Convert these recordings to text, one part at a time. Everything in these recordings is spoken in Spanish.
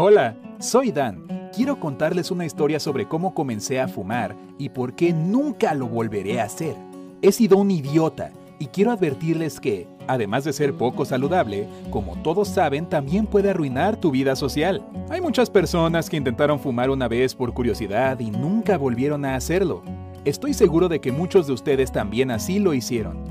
Hola, soy Dan. Quiero contarles una historia sobre cómo comencé a fumar y por qué nunca lo volveré a hacer. He sido un idiota y quiero advertirles que, además de ser poco saludable, como todos saben, también puede arruinar tu vida social. Hay muchas personas que intentaron fumar una vez por curiosidad y nunca volvieron a hacerlo. Estoy seguro de que muchos de ustedes también así lo hicieron.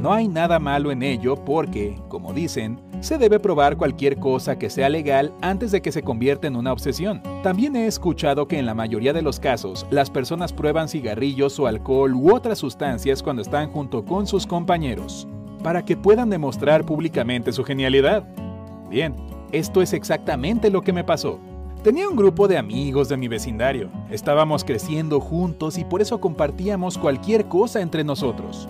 No hay nada malo en ello porque, como dicen, se debe probar cualquier cosa que sea legal antes de que se convierta en una obsesión. También he escuchado que en la mayoría de los casos las personas prueban cigarrillos o alcohol u otras sustancias cuando están junto con sus compañeros, para que puedan demostrar públicamente su genialidad. Bien, esto es exactamente lo que me pasó. Tenía un grupo de amigos de mi vecindario. Estábamos creciendo juntos y por eso compartíamos cualquier cosa entre nosotros.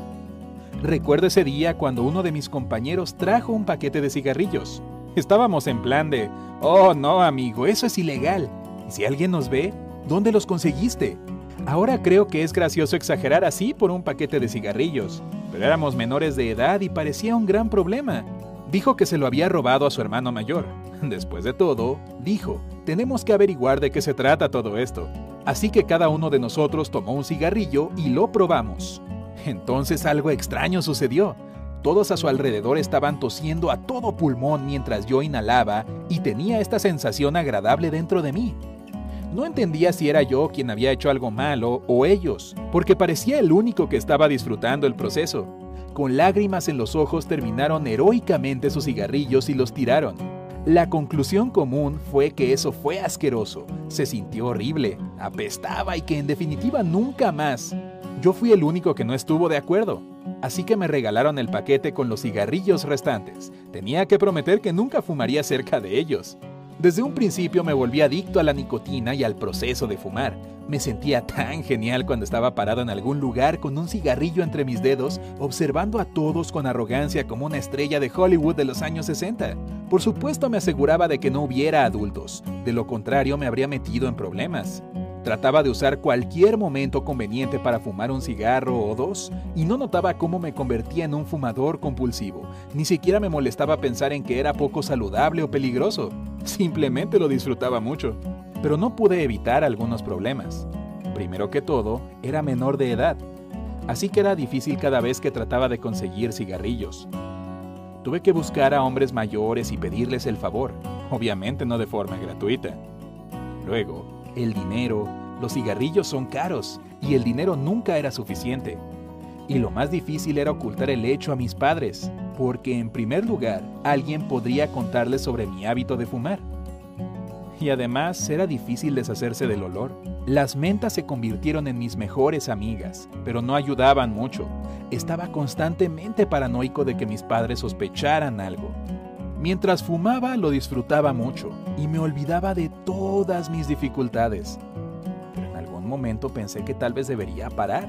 Recuerdo ese día cuando uno de mis compañeros trajo un paquete de cigarrillos. Estábamos en plan de, oh no amigo, eso es ilegal. Y si alguien nos ve, ¿dónde los conseguiste? Ahora creo que es gracioso exagerar así por un paquete de cigarrillos, pero éramos menores de edad y parecía un gran problema. Dijo que se lo había robado a su hermano mayor. Después de todo, dijo, tenemos que averiguar de qué se trata todo esto. Así que cada uno de nosotros tomó un cigarrillo y lo probamos. Entonces algo extraño sucedió. Todos a su alrededor estaban tosiendo a todo pulmón mientras yo inhalaba y tenía esta sensación agradable dentro de mí. No entendía si era yo quien había hecho algo malo o ellos, porque parecía el único que estaba disfrutando el proceso. Con lágrimas en los ojos terminaron heroicamente sus cigarrillos y los tiraron. La conclusión común fue que eso fue asqueroso, se sintió horrible, apestaba y que en definitiva nunca más yo fui el único que no estuvo de acuerdo, así que me regalaron el paquete con los cigarrillos restantes. Tenía que prometer que nunca fumaría cerca de ellos. Desde un principio me volví adicto a la nicotina y al proceso de fumar. Me sentía tan genial cuando estaba parado en algún lugar con un cigarrillo entre mis dedos, observando a todos con arrogancia como una estrella de Hollywood de los años 60. Por supuesto me aseguraba de que no hubiera adultos, de lo contrario me habría metido en problemas. Trataba de usar cualquier momento conveniente para fumar un cigarro o dos y no notaba cómo me convertía en un fumador compulsivo. Ni siquiera me molestaba pensar en que era poco saludable o peligroso. Simplemente lo disfrutaba mucho. Pero no pude evitar algunos problemas. Primero que todo, era menor de edad. Así que era difícil cada vez que trataba de conseguir cigarrillos. Tuve que buscar a hombres mayores y pedirles el favor, obviamente no de forma gratuita. Luego, el dinero, los cigarrillos son caros y el dinero nunca era suficiente. Y lo más difícil era ocultar el hecho a mis padres, porque en primer lugar alguien podría contarles sobre mi hábito de fumar. Y además era difícil deshacerse del olor. Las mentas se convirtieron en mis mejores amigas, pero no ayudaban mucho. Estaba constantemente paranoico de que mis padres sospecharan algo. Mientras fumaba lo disfrutaba mucho y me olvidaba de todas mis dificultades. Pero en algún momento pensé que tal vez debería parar.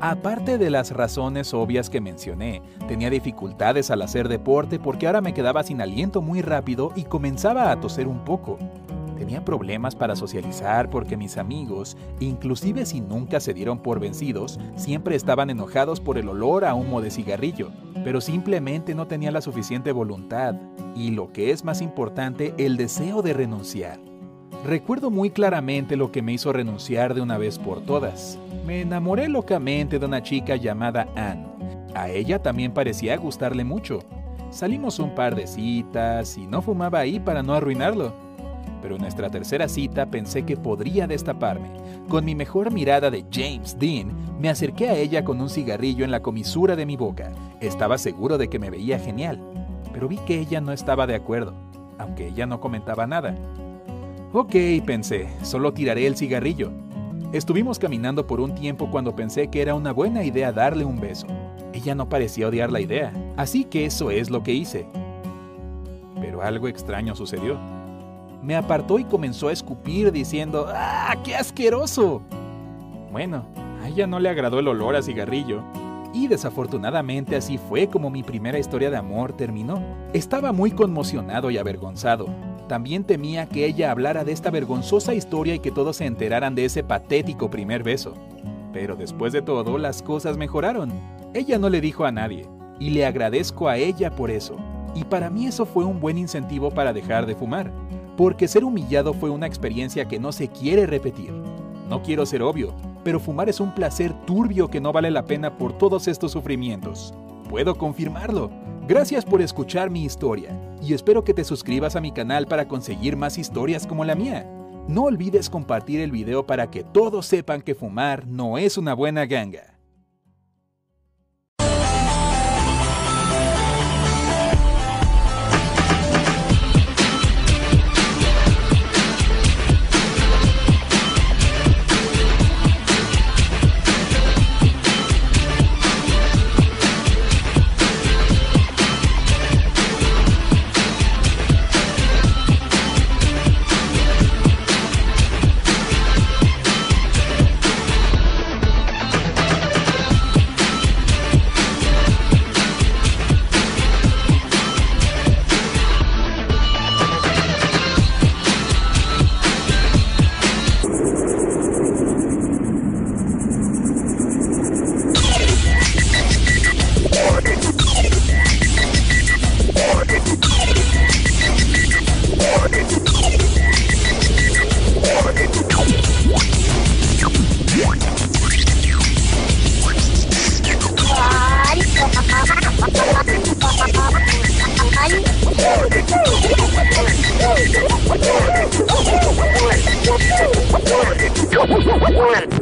Aparte de las razones obvias que mencioné, tenía dificultades al hacer deporte porque ahora me quedaba sin aliento muy rápido y comenzaba a toser un poco. Tenía problemas para socializar porque mis amigos, inclusive si nunca se dieron por vencidos, siempre estaban enojados por el olor a humo de cigarrillo, pero simplemente no tenía la suficiente voluntad y, lo que es más importante, el deseo de renunciar. Recuerdo muy claramente lo que me hizo renunciar de una vez por todas. Me enamoré locamente de una chica llamada Anne. A ella también parecía gustarle mucho. Salimos un par de citas y no fumaba ahí para no arruinarlo pero en nuestra tercera cita pensé que podría destaparme. Con mi mejor mirada de James Dean, me acerqué a ella con un cigarrillo en la comisura de mi boca. Estaba seguro de que me veía genial, pero vi que ella no estaba de acuerdo, aunque ella no comentaba nada. Ok, pensé, solo tiraré el cigarrillo. Estuvimos caminando por un tiempo cuando pensé que era una buena idea darle un beso. Ella no parecía odiar la idea, así que eso es lo que hice. Pero algo extraño sucedió me apartó y comenzó a escupir diciendo, ¡Ah, qué asqueroso! Bueno, a ella no le agradó el olor a cigarrillo. Y desafortunadamente así fue como mi primera historia de amor terminó. Estaba muy conmocionado y avergonzado. También temía que ella hablara de esta vergonzosa historia y que todos se enteraran de ese patético primer beso. Pero después de todo, las cosas mejoraron. Ella no le dijo a nadie, y le agradezco a ella por eso. Y para mí eso fue un buen incentivo para dejar de fumar porque ser humillado fue una experiencia que no se quiere repetir. No quiero ser obvio, pero fumar es un placer turbio que no vale la pena por todos estos sufrimientos. Puedo confirmarlo. Gracias por escuchar mi historia y espero que te suscribas a mi canal para conseguir más historias como la mía. No olvides compartir el video para que todos sepan que fumar no es una buena ganga.